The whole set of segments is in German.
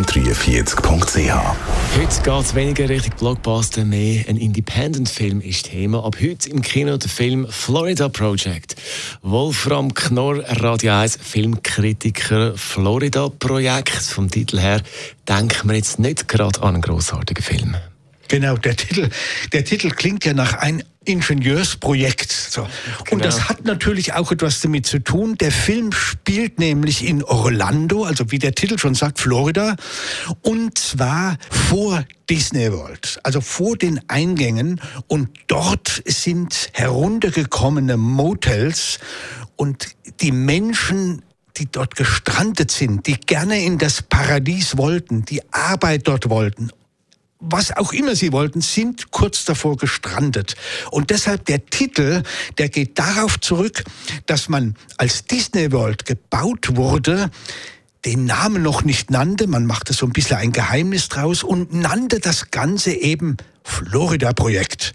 im43.ch. Heute geht es weniger Richtung Blockbuster, mehr ein Independent-Film ist Thema. Ab heute im Kino der Film Florida Project. Wolfram Knorr, Radio 1 Filmkritiker. Florida Projekt, vom Titel her, denken wir jetzt nicht gerade an einen grossartigen Film. Genau, der Titel, der Titel klingt ja nach ein Ingenieursprojekt. So. Genau. Und das hat natürlich auch etwas damit zu tun. Der Film spielt nämlich in Orlando, also wie der Titel schon sagt, Florida, und zwar vor Disney World, also vor den Eingängen. Und dort sind heruntergekommene Motels und die Menschen die dort gestrandet sind, die gerne in das Paradies wollten, die Arbeit dort wollten was auch immer sie wollten, sind kurz davor gestrandet. Und deshalb der Titel, der geht darauf zurück, dass man als Disney World gebaut wurde, den Namen noch nicht nannte, man machte so ein bisschen ein Geheimnis draus und nannte das Ganze eben Florida Projekt.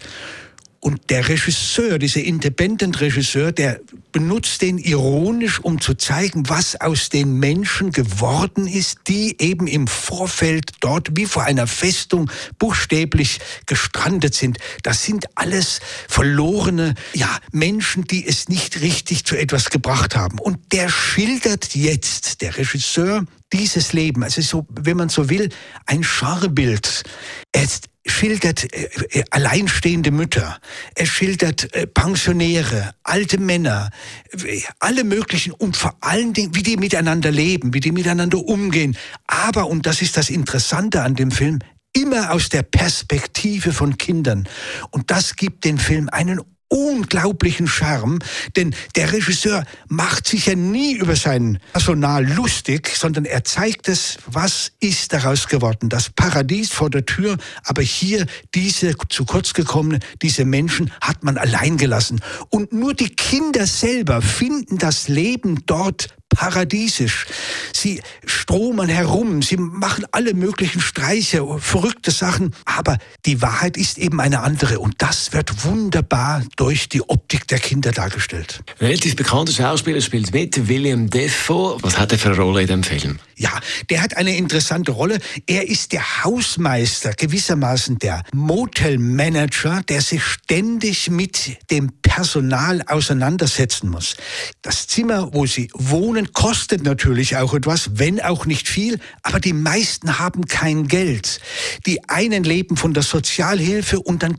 Und der Regisseur, dieser Independent-Regisseur, der benutzt den ironisch, um zu zeigen, was aus den Menschen geworden ist, die eben im Vorfeld dort wie vor einer Festung buchstäblich gestrandet sind. Das sind alles verlorene, ja, Menschen, die es nicht richtig zu etwas gebracht haben. Und der schildert jetzt, der Regisseur, dieses Leben. Also so, wenn man so will, ein Scharbild. Er schildert äh, äh, alleinstehende Mütter, er schildert äh, Pensionäre, alte Männer, äh, alle möglichen und vor allen Dingen, wie die miteinander leben, wie die miteinander umgehen. Aber, und das ist das Interessante an dem Film, immer aus der Perspektive von Kindern. Und das gibt den Film einen unglaublichen Charme, denn der Regisseur macht sich ja nie über sein Personal lustig, sondern er zeigt es, was ist daraus geworden. Das Paradies vor der Tür, aber hier diese zu kurz gekommene, diese Menschen hat man allein gelassen. Und nur die Kinder selber finden das Leben dort paradiesisch. Sie stromen herum, sie machen alle möglichen Streiche, verrückte Sachen, aber die Wahrheit ist eben eine andere und das wird wunderbar durch die Optik der Kinder dargestellt. Relativ bekannter Schauspieler spielt mit, William Defoe. Was hat er für eine Rolle in dem Film? Ja, der hat eine interessante Rolle. Er ist der Hausmeister, gewissermaßen der Motelmanager, der sich ständig mit dem Personal auseinandersetzen muss. Das Zimmer, wo sie wohnen, kostet natürlich auch etwas, wenn auch nicht viel, aber die meisten haben kein Geld. Die einen leben von der Sozialhilfe und dann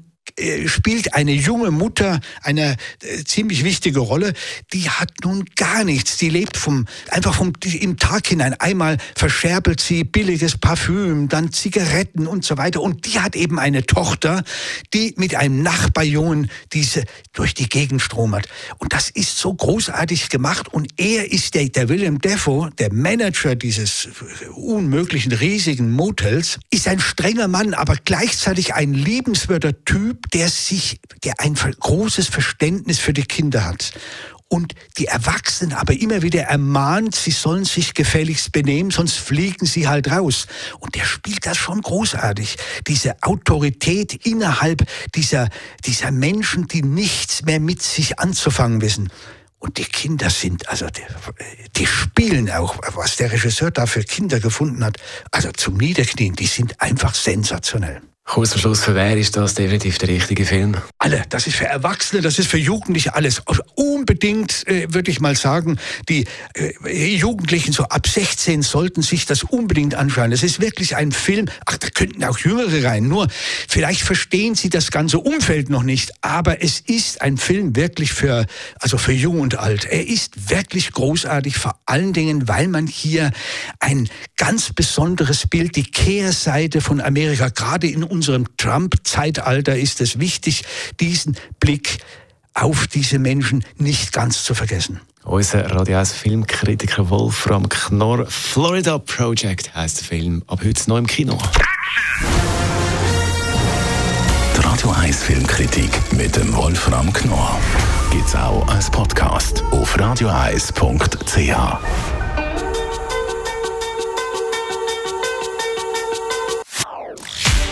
spielt eine junge Mutter eine äh, ziemlich wichtige Rolle. Die hat nun gar nichts. Die lebt vom, einfach vom, im Tag hinein. Einmal verscherbelt sie billiges Parfüm, dann Zigaretten und so weiter. Und die hat eben eine Tochter, die mit einem Nachbarjungen diese durch die Gegend stromert. Und das ist so großartig gemacht. Und er ist der, der William Defoe, der Manager dieses unmöglichen riesigen Motels, ist ein strenger Mann, aber gleichzeitig ein liebenswerter Typ, der sich, der ein großes Verständnis für die Kinder hat und die Erwachsenen aber immer wieder ermahnt, sie sollen sich gefälligst benehmen, sonst fliegen sie halt raus. Und der spielt das schon großartig. Diese Autorität innerhalb dieser, dieser Menschen, die nichts mehr mit sich anzufangen wissen. Und die Kinder sind, also die, die, spielen auch, was der Regisseur da für Kinder gefunden hat, also zum Niederknien, die sind einfach sensationell. Kurz zum Schluss, für wer ist das definitiv der richtige Film? Alle. Das ist für Erwachsene, das ist für Jugendliche alles. Also unbedingt, äh, würde ich mal sagen, die äh, Jugendlichen so ab 16 sollten sich das unbedingt anschauen. Es ist wirklich ein Film, ach, da könnten auch Jüngere rein. Nur, vielleicht verstehen sie das ganze Umfeld noch nicht, aber es ist ein Film wirklich für, also für Jung und Alt. Er ist wirklich großartig, vor allen Dingen, weil man hier ein ganz besonderes Bild, die Kehrseite von Amerika, gerade in unserem Trump-Zeitalter ist es wichtig, diesen Blick auf diese Menschen nicht ganz zu vergessen. Unser Radio 1 Filmkritiker Wolfram Knorr. Florida Project heißt der Film. Ab heute neu im Kino. Die Radio 1 Filmkritik mit dem Wolfram Knorr gibt's auch als Podcast auf radioeis.ch.